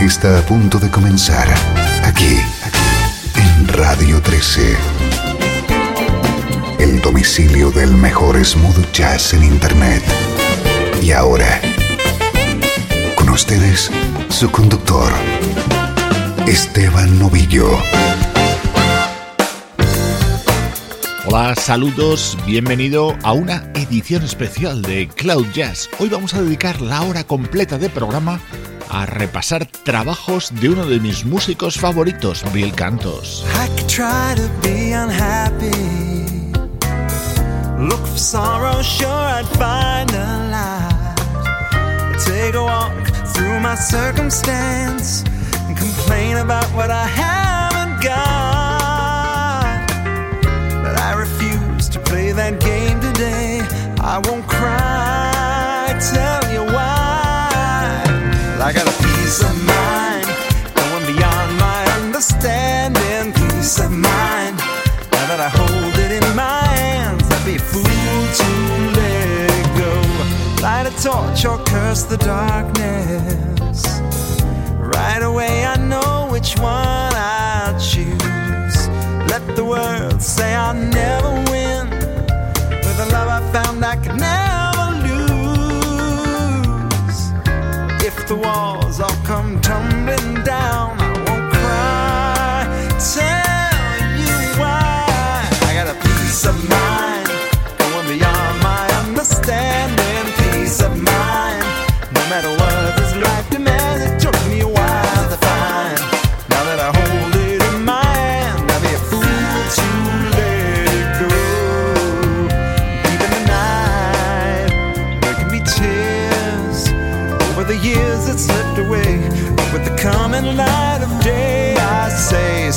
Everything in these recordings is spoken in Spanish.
Está a punto de comenzar aquí, en Radio 13. El domicilio del mejor smooth jazz en Internet. Y ahora, con ustedes, su conductor, Esteban Novillo. Hola, saludos, bienvenido a una edición especial de Cloud Jazz. Hoy vamos a dedicar la hora completa de programa repasar trabajos de uno de mis músicos favoritos, Bill Cantos. I could try to be unhappy. Look for sorrow, sure I'd find a light. Take a walk through my circumstance and complain about what I haven't got. But I refuse to play that game today. I won't cry, tell you why. Peace of mind going beyond my understanding. Peace of mind now that I hold it in my hands. I'd be a fool to let go. Light a torch or curse the darkness. Right away, I know which one I'll choose. Let the world say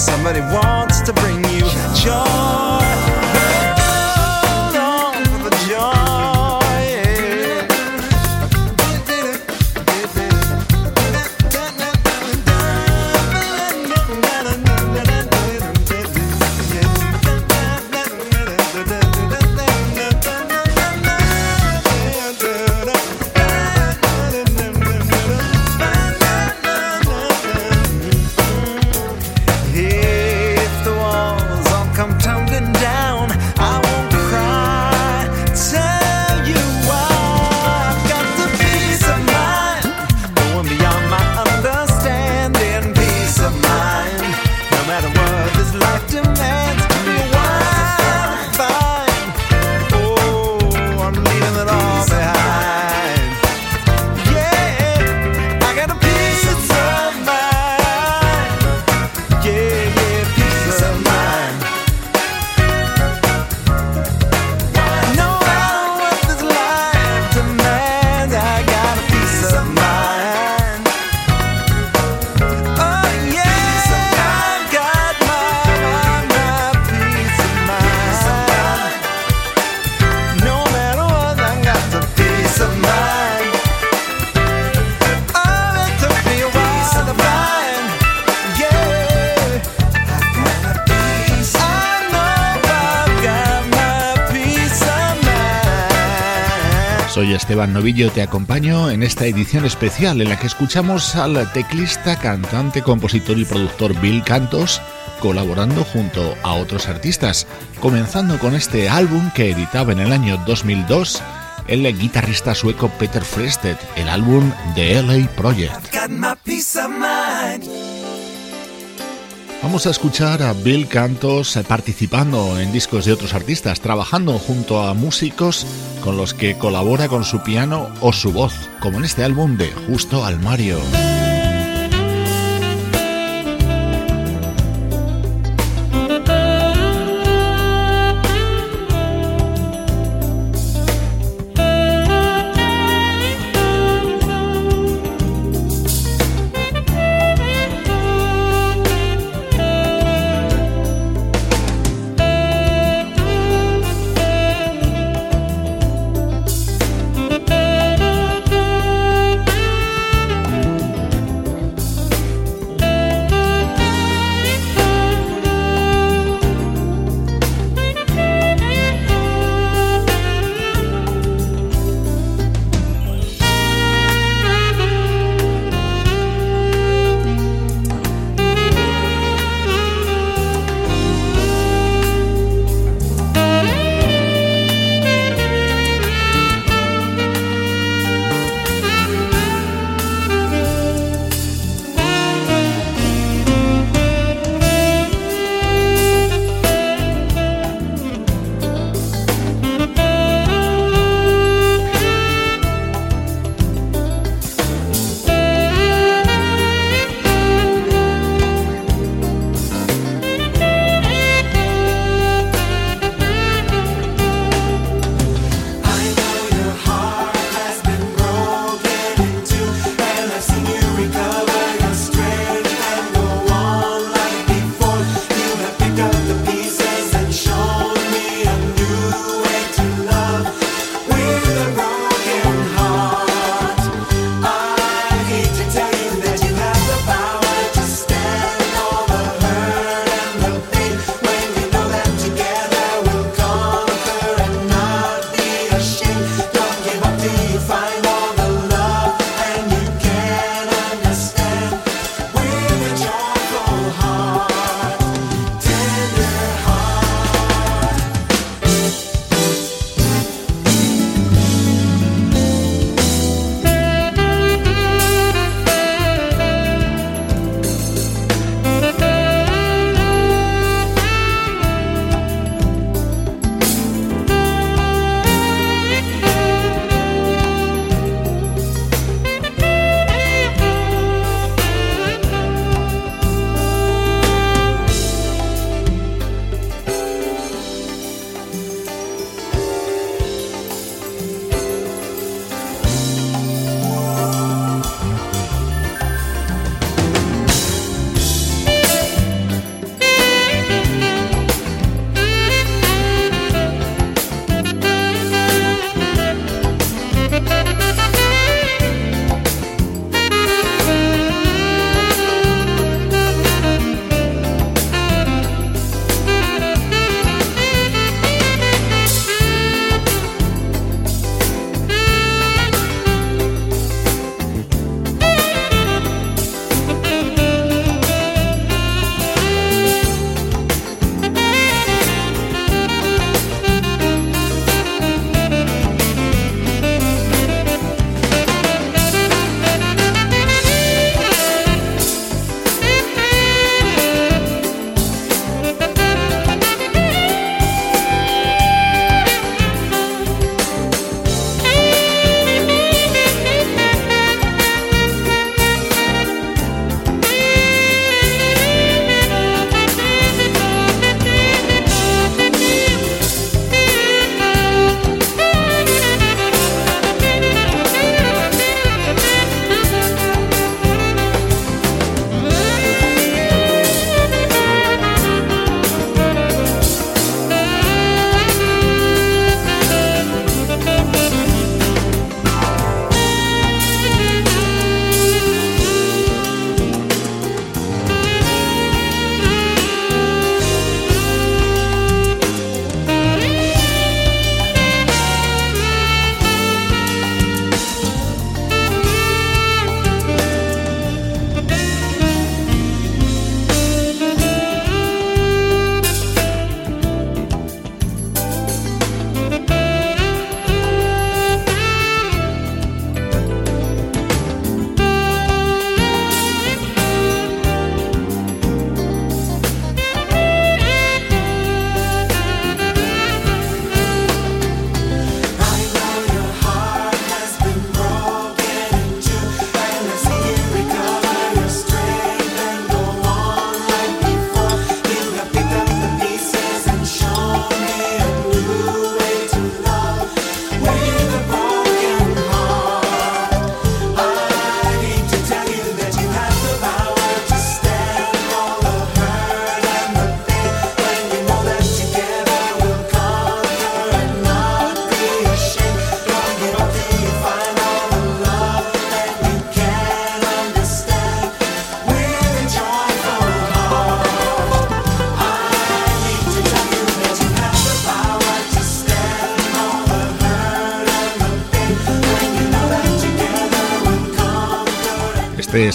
somebody wants to bring you joy. Esteban Novillo, te acompaño en esta edición especial en la que escuchamos al teclista, cantante, compositor y productor Bill Cantos colaborando junto a otros artistas, comenzando con este álbum que editaba en el año 2002 el guitarrista sueco Peter Frested, el álbum de LA Project. Vamos a escuchar a Bill Cantos eh, participando en discos de otros artistas, trabajando junto a músicos con los que colabora con su piano o su voz, como en este álbum de Justo al Mario.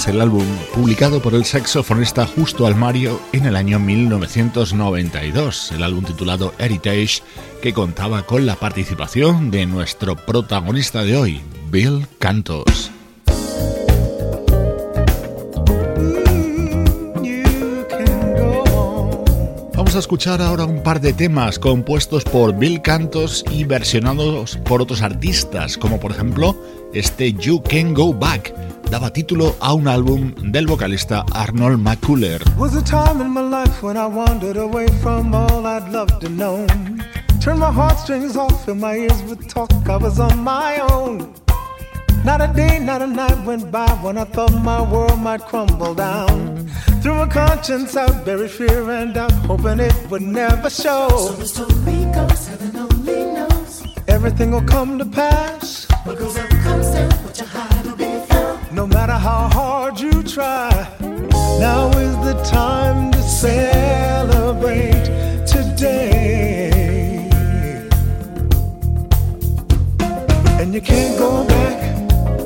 El álbum publicado por el saxofonista Justo Almario en el año 1992, el álbum titulado Heritage, que contaba con la participación de nuestro protagonista de hoy, Bill Cantos. Vamos a escuchar ahora un par de temas compuestos por Bill Cantos y versionados por otros artistas, como por ejemplo este You Can Go Back daba título a un álbum del vocalista Arnold McCuller. Was a time in my life when I wandered away from all I'd loved and known. Turned my heartstrings off and my ears would talk. I was on my own. Not a day, not a night went by when I thought my world might crumble down. Through a conscience out, buried fear and doubt, hoping it would never show. So the story goes, heaven only knows. Everything will come to pass. What goes up comes down, what you hide matter how hard you try, now is the time to celebrate today. And you can't go back,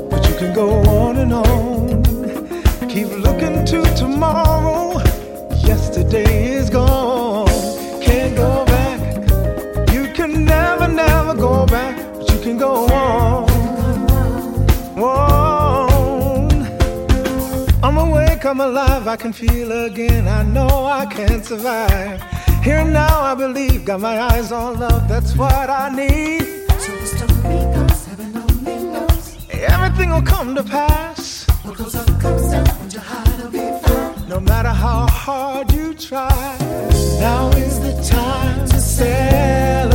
but you can go on and on. Keep looking to tomorrow. Yesterday is gone. Can't go back. You can never, never go back, but you can go on. On. I'm alive, I can feel again. I know I can't survive. Here and now, I believe, got my eyes on love, that's what I need. So the story goes, heaven only knows. Everything will come to pass. What goes up comes down, what you hide will be found. No matter how hard you try, now is the time to celebrate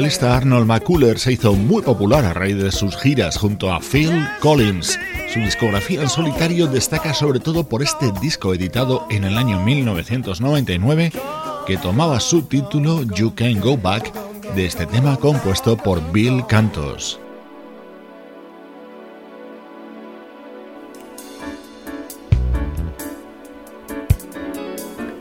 vocalista Arnold McCuller se hizo muy popular a raíz de sus giras junto a Phil Collins. Su discografía en solitario destaca sobre todo por este disco editado en el año 1999 que tomaba su título You Can Go Back de este tema compuesto por Bill Cantos.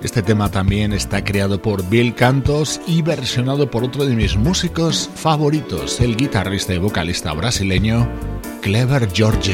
Este tema también está creado por Bill Cantos y versionado por otro de mis músicos favoritos, el guitarrista y vocalista brasileño Clever George.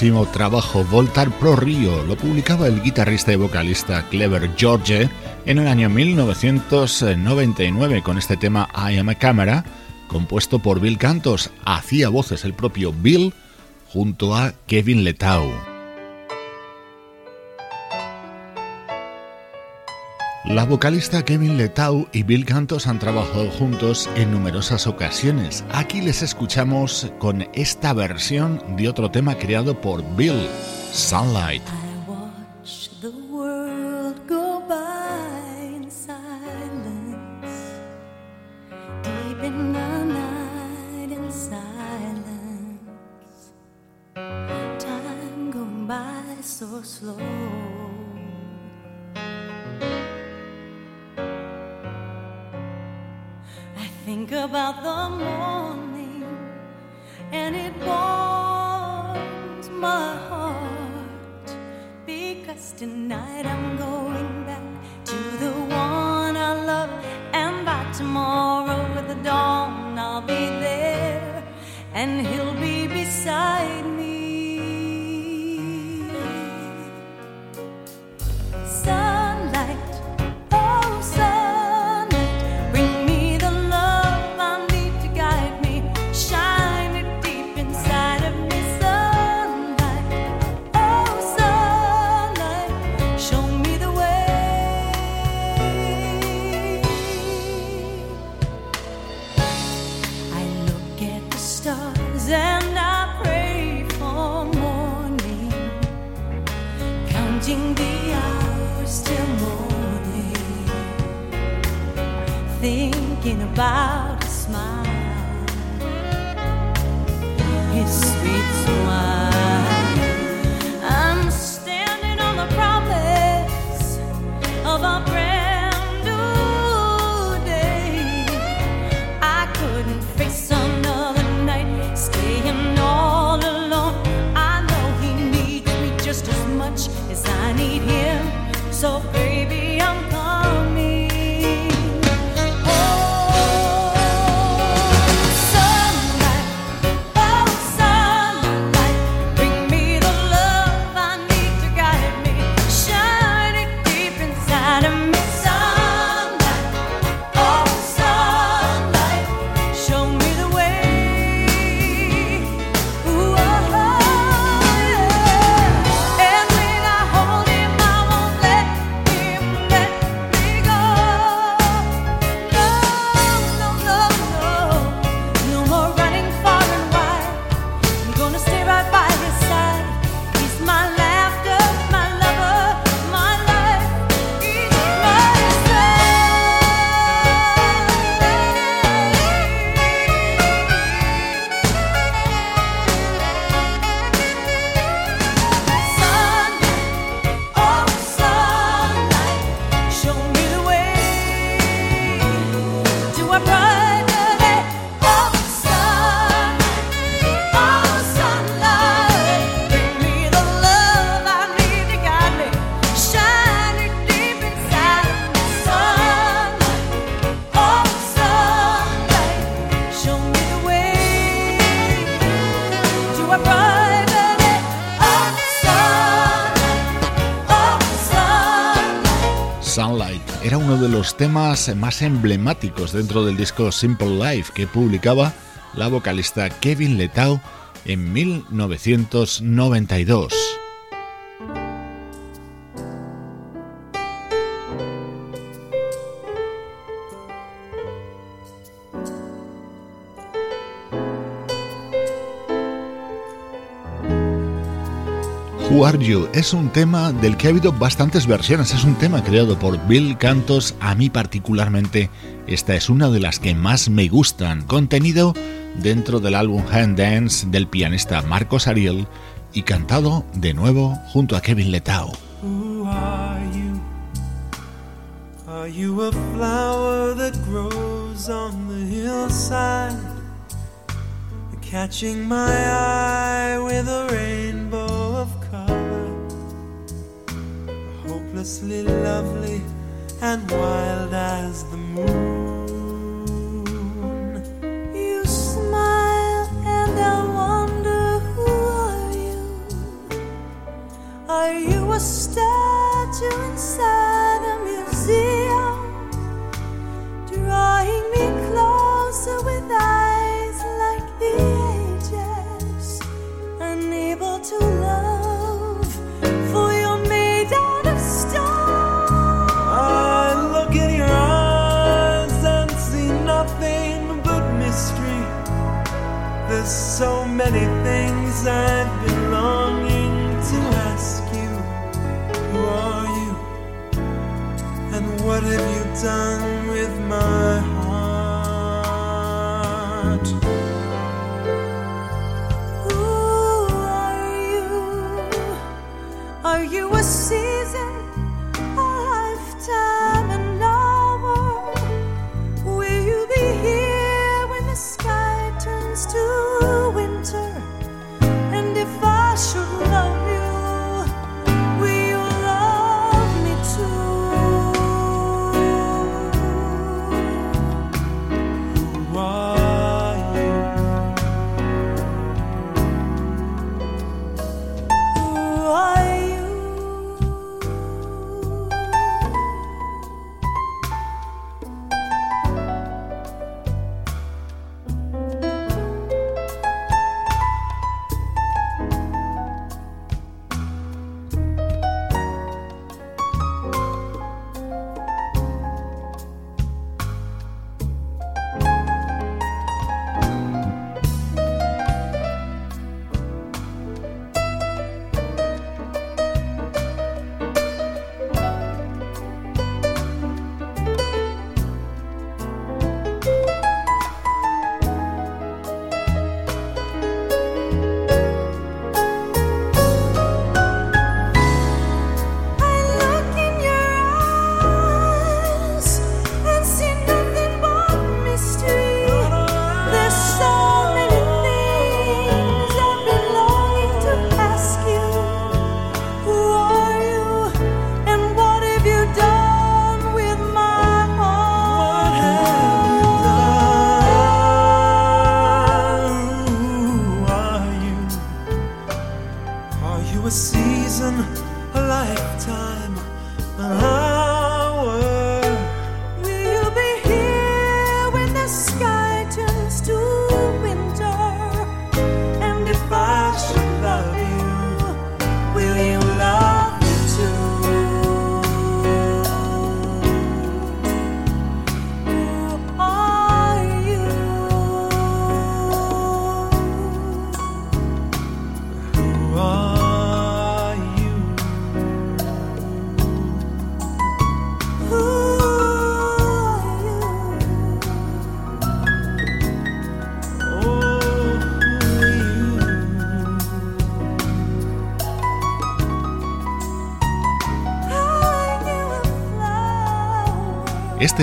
Buenísimo trabajo Voltar Pro Rio. Lo publicaba el guitarrista y vocalista Clever George en el año 1999 con este tema I Am a Camera, compuesto por Bill Cantos. Hacía voces el propio Bill junto a Kevin Letau. La vocalista Kevin Letau y Bill Cantos han trabajado juntos en numerosas ocasiones. Aquí les escuchamos con esta versión de otro tema creado por Bill, Sunlight. about the morning, and it warms my heart because tonight I'm going back to the one I love, and by tomorrow with the dawn I'll be there, and he'll be beside me. thinking about más emblemáticos dentro del disco Simple Life que publicaba la vocalista Kevin Letau en 1992. Who Are You es un tema del que ha habido bastantes versiones, es un tema creado por Bill Cantos, a mí particularmente esta es una de las que más me gustan, contenido dentro del álbum Hand Dance del pianista Marcos Ariel y cantado de nuevo junto a Kevin Letao. Who are you? Are you a flower that grows on the hillside? Catching my eye with a rainbow lovely and wild as the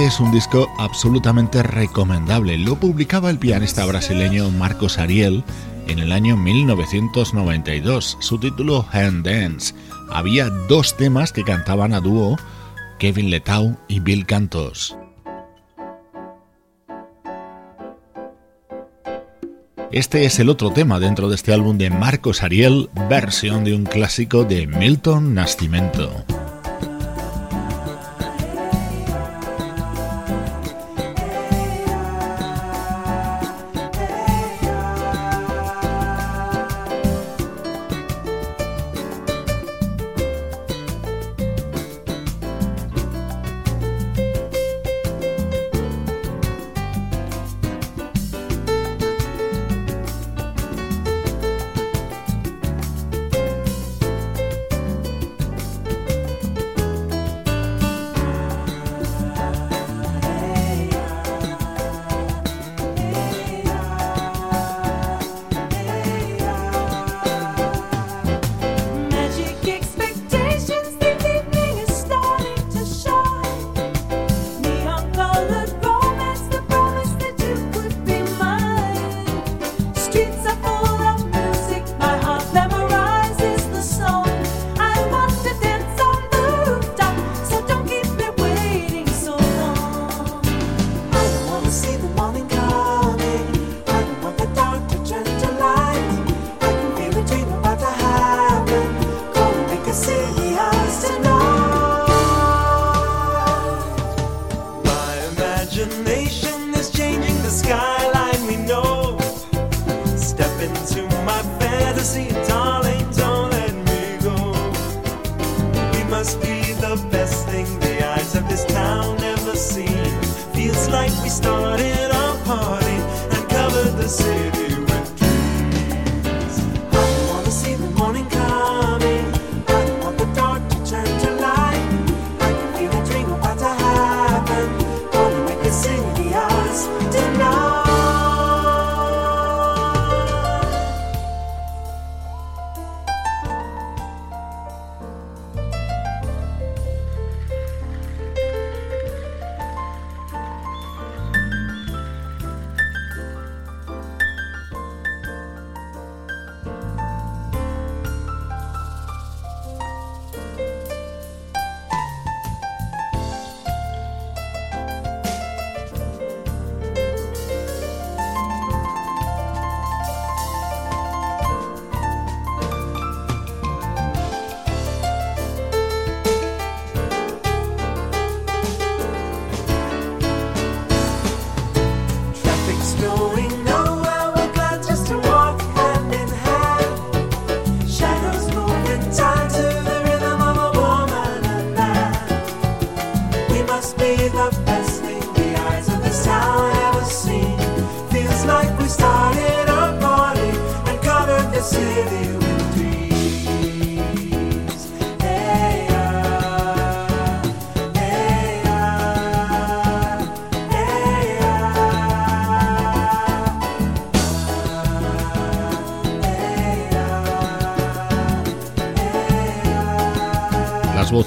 es un disco absolutamente recomendable. Lo publicaba el pianista brasileño Marcos Ariel en el año 1992. Su título Hand Dance. Había dos temas que cantaban a dúo Kevin Letau y Bill Cantos. Este es el otro tema dentro de este álbum de Marcos Ariel, versión de un clásico de Milton Nascimento.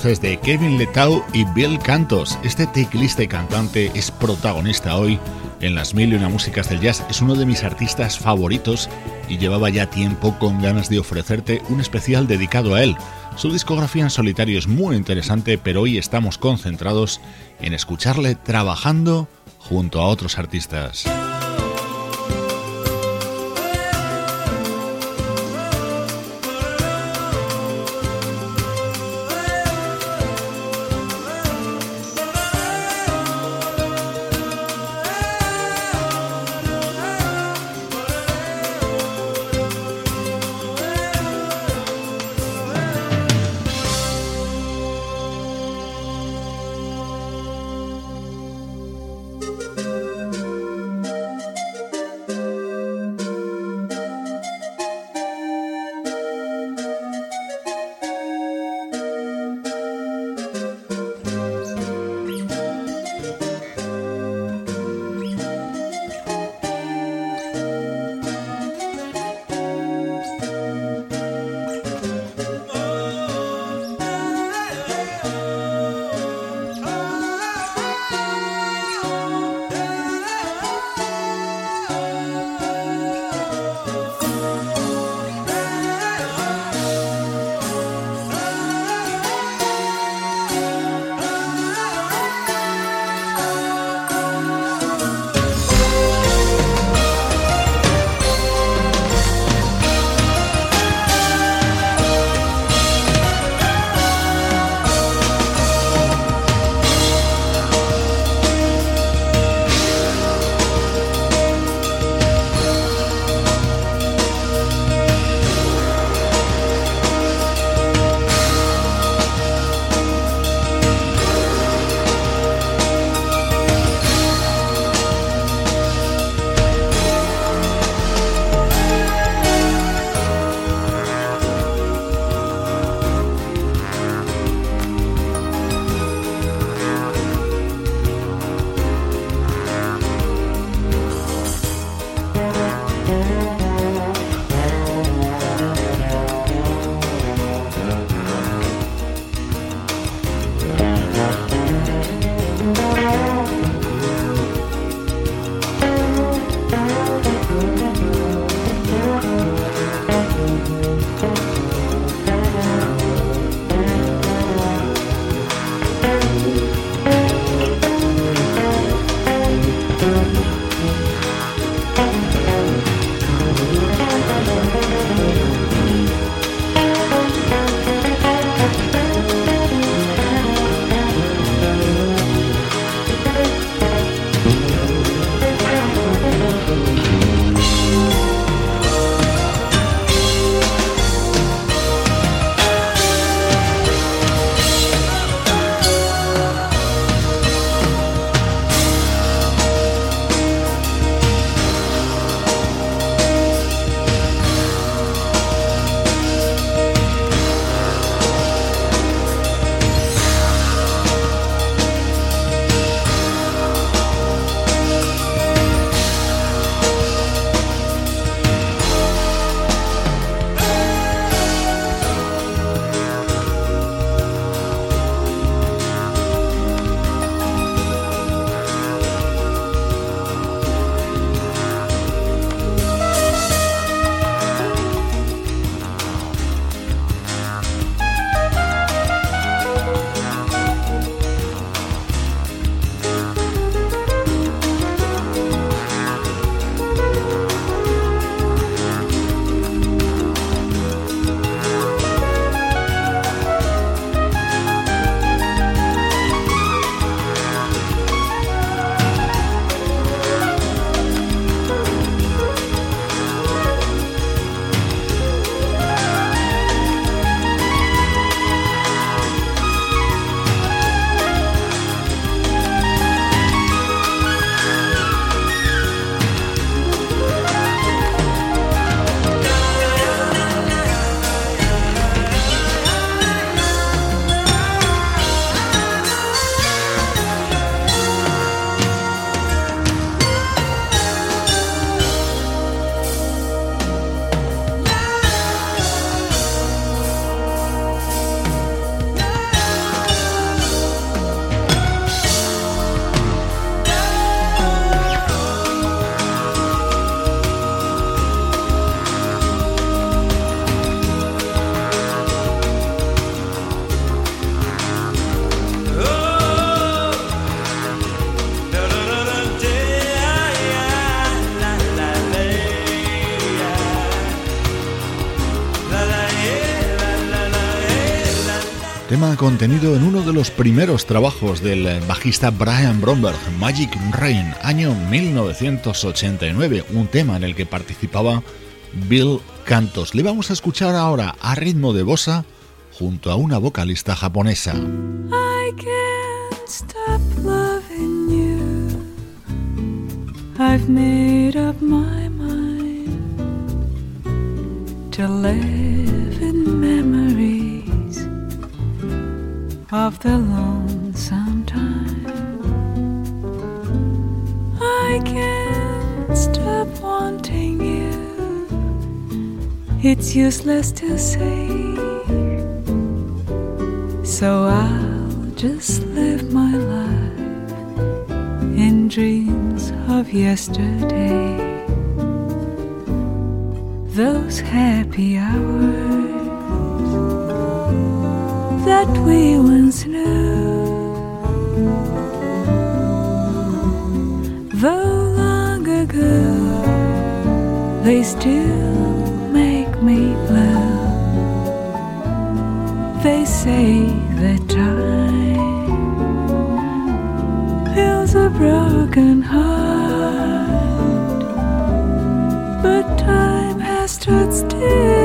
De Kevin Letau y Bill Cantos. Este teclista y cantante es protagonista hoy en las mil y una músicas del jazz. Es uno de mis artistas favoritos y llevaba ya tiempo con ganas de ofrecerte un especial dedicado a él. Su discografía en solitario es muy interesante, pero hoy estamos concentrados en escucharle trabajando junto a otros artistas. Contenido en uno de los primeros trabajos del bajista Brian Bromberg, Magic Rain, año 1989, un tema en el que participaba Bill Cantos. Le vamos a escuchar ahora a ritmo de bossa junto a una vocalista japonesa. Of the lonesome time. I can't stop wanting you. It's useless to say. So I'll just live my life in dreams of yesterday. Those happy hours that we once knew. Though long ago, they still make me blue. They say that time heals a broken heart, but time has stood still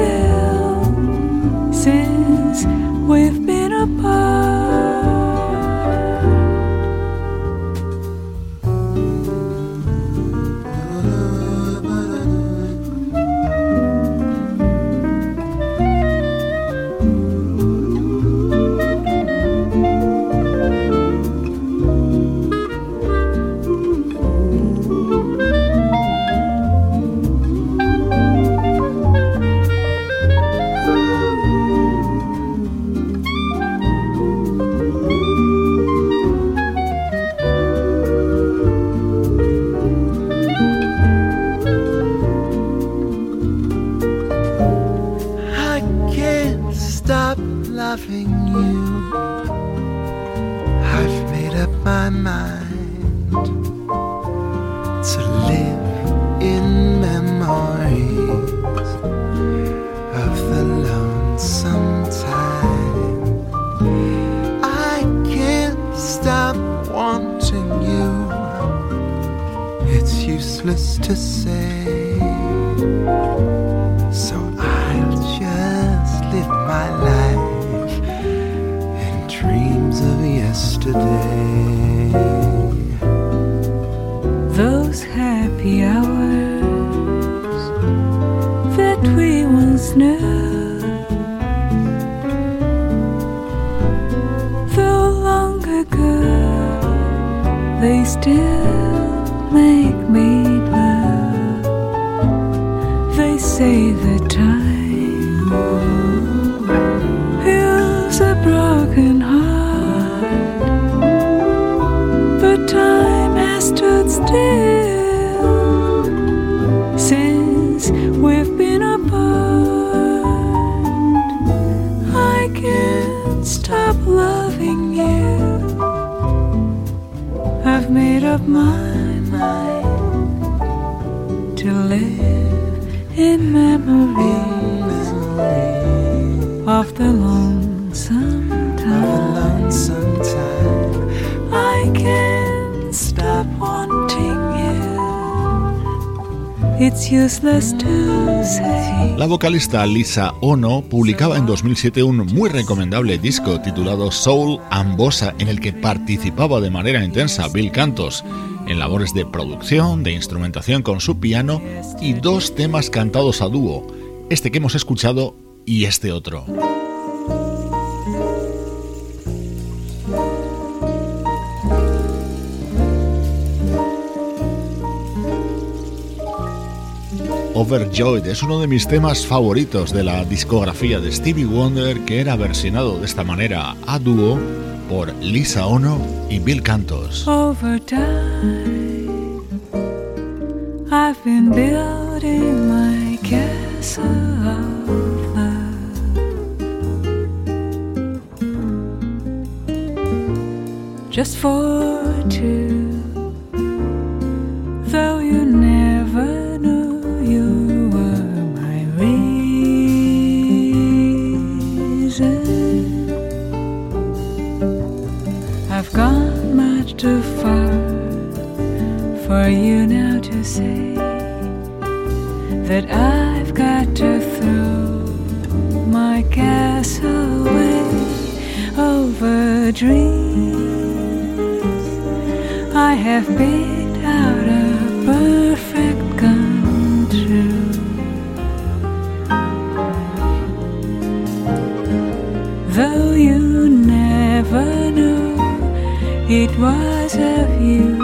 it's useless to say. So I'll just live my life in dreams of yesterday. La vocalista Lisa Ono publicaba en 2007 un muy recomendable disco titulado Soul and Bossa en el que participaba de manera intensa Bill Cantos en labores de producción, de instrumentación con su piano y dos temas cantados a dúo, este que hemos escuchado y este otro. Overjoyed es uno de mis temas favoritos de la discografía de Stevie Wonder que era versionado de esta manera a dúo por Lisa Ono y Bill Cantos. Over time, I've been building my castle of love. Just for two, though you never for you now to say that I've got to throw my castle away over dreams. I have picked out a perfect come true. Though you never knew it was of you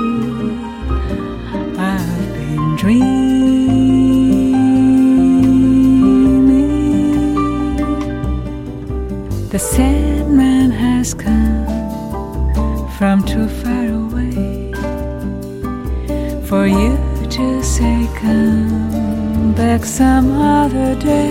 some other day.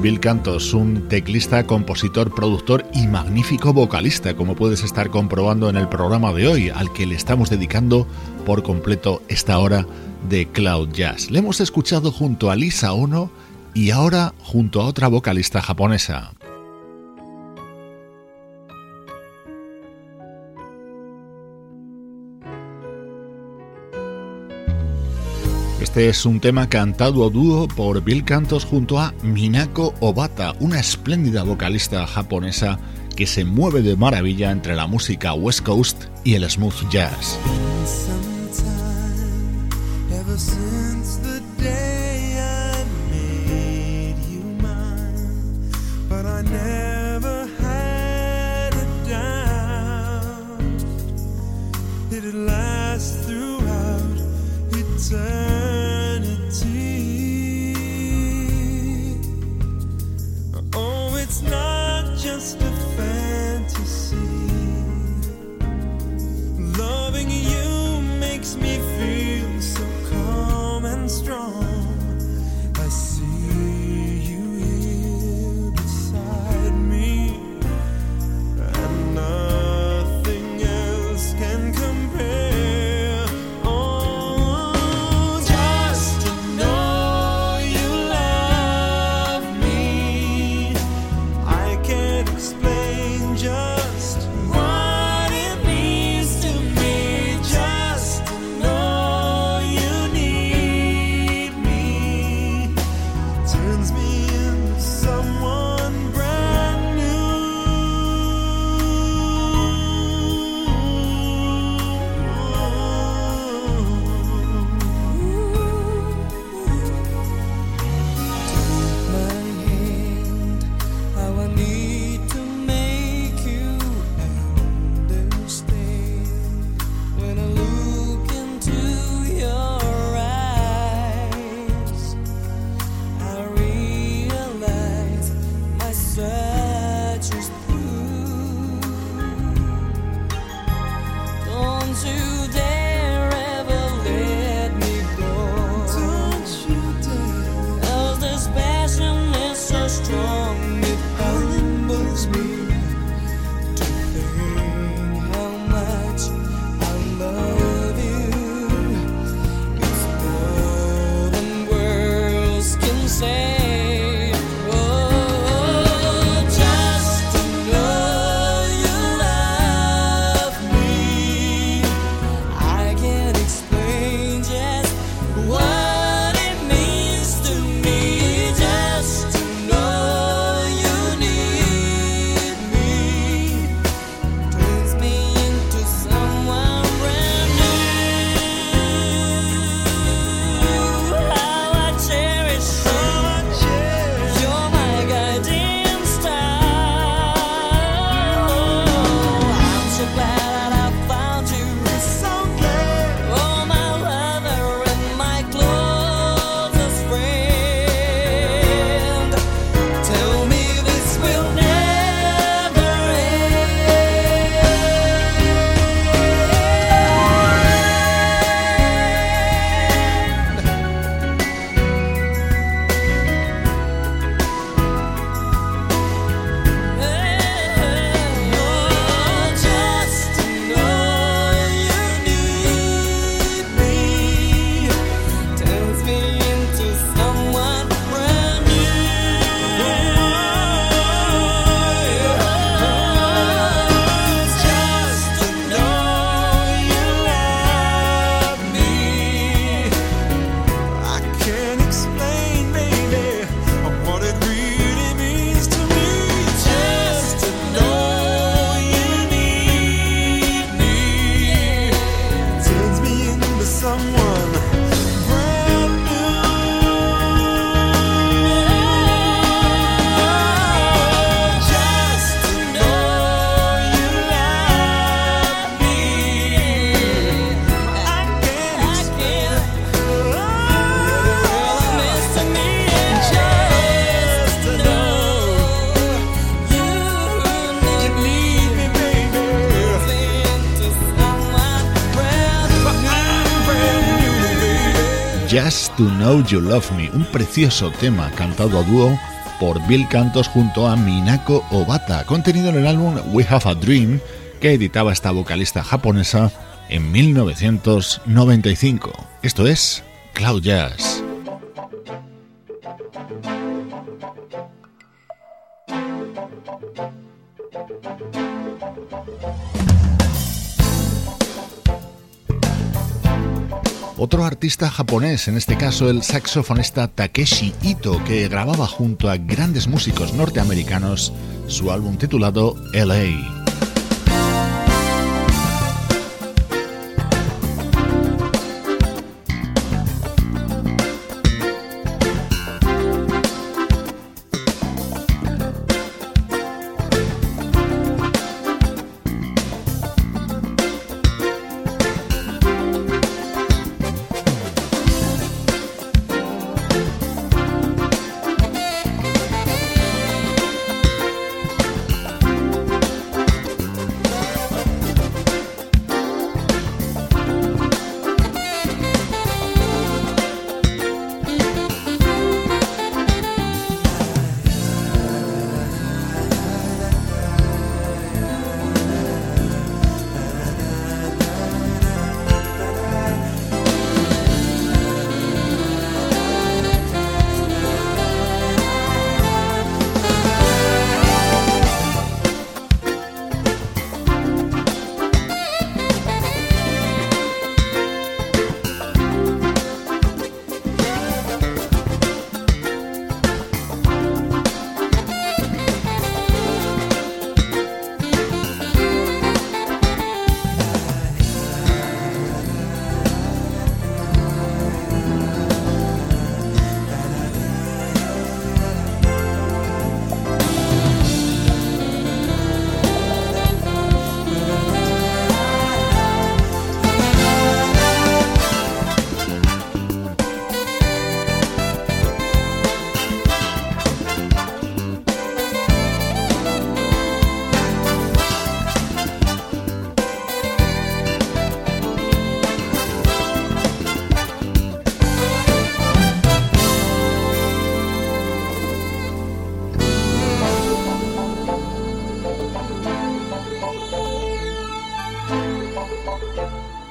Bill Cantos, un teclista, compositor, productor y magnífico vocalista, como puedes estar comprobando en el programa de hoy, al que le estamos dedicando por completo esta hora de Cloud Jazz. Le hemos escuchado junto a Lisa Ono y ahora junto a otra vocalista japonesa. Este es un tema cantado a dúo por Bill Cantos junto a Minako Obata, una espléndida vocalista japonesa que se mueve de maravilla entre la música West Coast y el smooth jazz. Just to Know You Love Me, un precioso tema cantado a dúo por Bill Cantos junto a Minako Obata, contenido en el álbum We Have a Dream que editaba esta vocalista japonesa en 1995. Esto es Cloud Jazz. Artista japonés, en este caso el saxofonista Takeshi Ito, que grababa junto a grandes músicos norteamericanos su álbum titulado LA.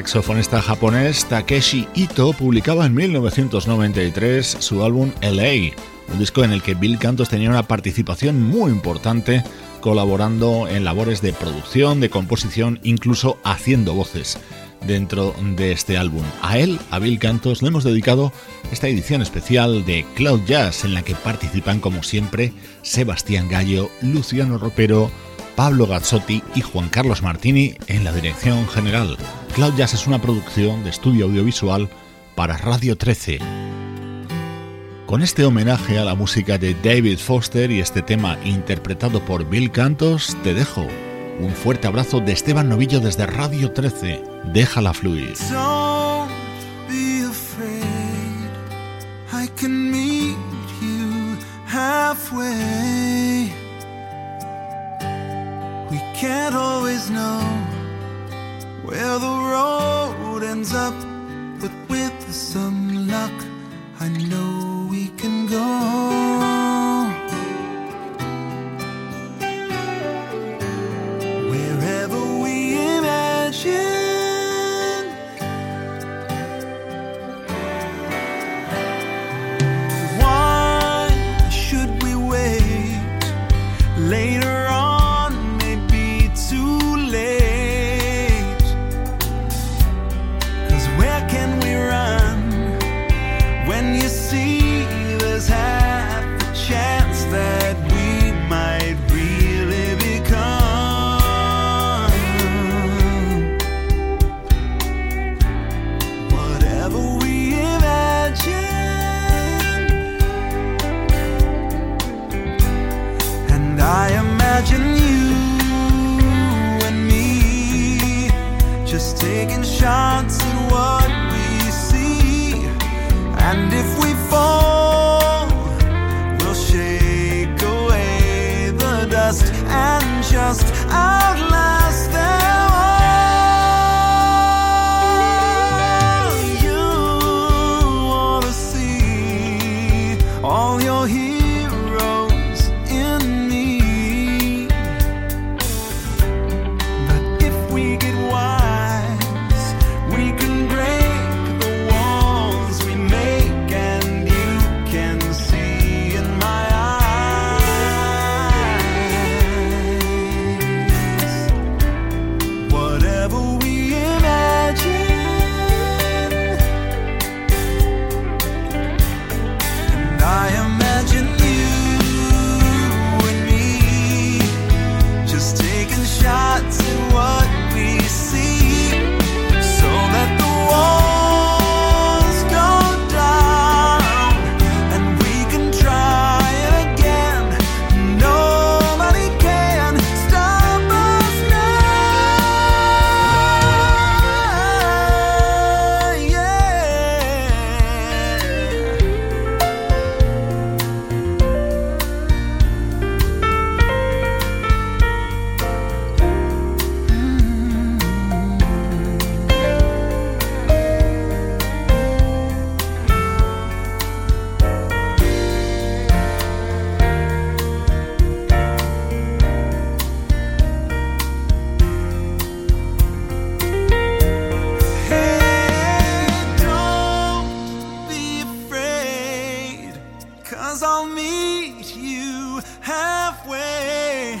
saxofonista japonés Takeshi Ito publicaba en 1993 su álbum LA, un disco en el que Bill Cantos tenía una participación muy importante colaborando en labores de producción, de composición, incluso haciendo voces dentro de este álbum. A él, a Bill Cantos, le hemos dedicado esta edición especial de Cloud Jazz en la que participan como siempre Sebastián Gallo, Luciano Ropero, Pablo Gazzotti y Juan Carlos Martini en la dirección general. Cloud Jazz es una producción de estudio audiovisual para Radio 13. Con este homenaje a la música de David Foster y este tema interpretado por Bill Cantos, te dejo. Un fuerte abrazo de Esteban Novillo desde Radio 13. Déjala fluir. We can't always know where the road ends up, but with some luck, I know we can go. just taking shots at what we see. And if we halfway.